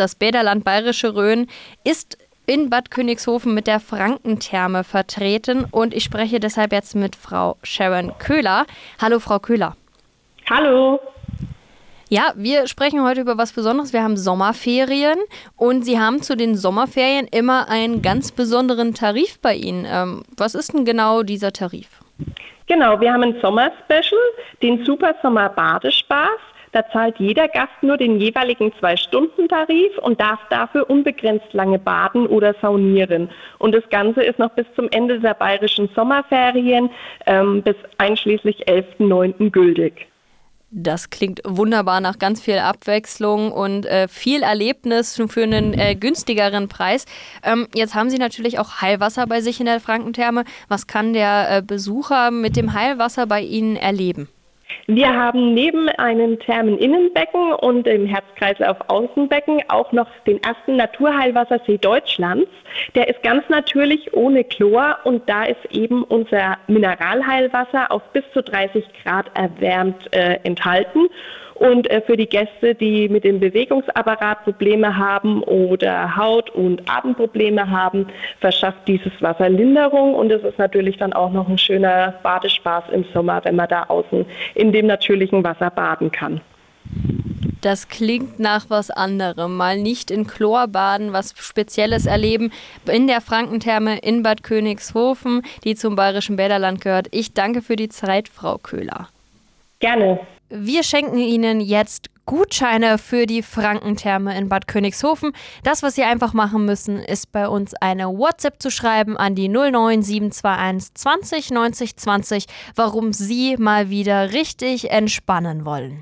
Das Bäderland Bayerische Rhön ist in Bad Königshofen mit der Frankentherme vertreten und ich spreche deshalb jetzt mit Frau Sharon Köhler. Hallo, Frau Köhler. Hallo. Ja, wir sprechen heute über was Besonderes. Wir haben Sommerferien und Sie haben zu den Sommerferien immer einen ganz besonderen Tarif bei Ihnen. Ähm, was ist denn genau dieser Tarif? Genau, wir haben ein Sommerspecial, den Super Sommer Badespaß. Da zahlt jeder Gast nur den jeweiligen Zwei-Stunden-Tarif und darf dafür unbegrenzt lange baden oder saunieren. Und das Ganze ist noch bis zum Ende der bayerischen Sommerferien ähm, bis einschließlich 11.09. gültig. Das klingt wunderbar nach ganz viel Abwechslung und äh, viel Erlebnis für einen äh, günstigeren Preis. Ähm, jetzt haben Sie natürlich auch Heilwasser bei sich in der Frankentherme. Was kann der äh, Besucher mit dem Heilwasser bei Ihnen erleben? Wir haben neben einem Thermeninnenbecken und dem Herzkreislauf-Außenbecken auch noch den ersten Naturheilwassersee Deutschlands. Der ist ganz natürlich ohne Chlor und da ist eben unser Mineralheilwasser auf bis zu 30 Grad erwärmt äh, enthalten. Und äh, für die Gäste, die mit dem Bewegungsapparat Probleme haben oder Haut- und Atemprobleme haben, verschafft dieses Wasser Linderung. Und es ist natürlich dann auch noch ein schöner Badespaß im Sommer, wenn man da außen in dem natürlichen Wasser baden kann. Das klingt nach was anderem. Mal nicht in Chlor baden, was Spezielles erleben in der Frankentherme in Bad Königshofen, die zum Bayerischen Bäderland gehört. Ich danke für die Zeit, Frau Köhler. Gerne. Wir schenken Ihnen jetzt Gutscheine für die Frankentherme in Bad Königshofen. Das, was Sie einfach machen müssen, ist bei uns eine WhatsApp zu schreiben an die 09721 20 90 20, warum Sie mal wieder richtig entspannen wollen.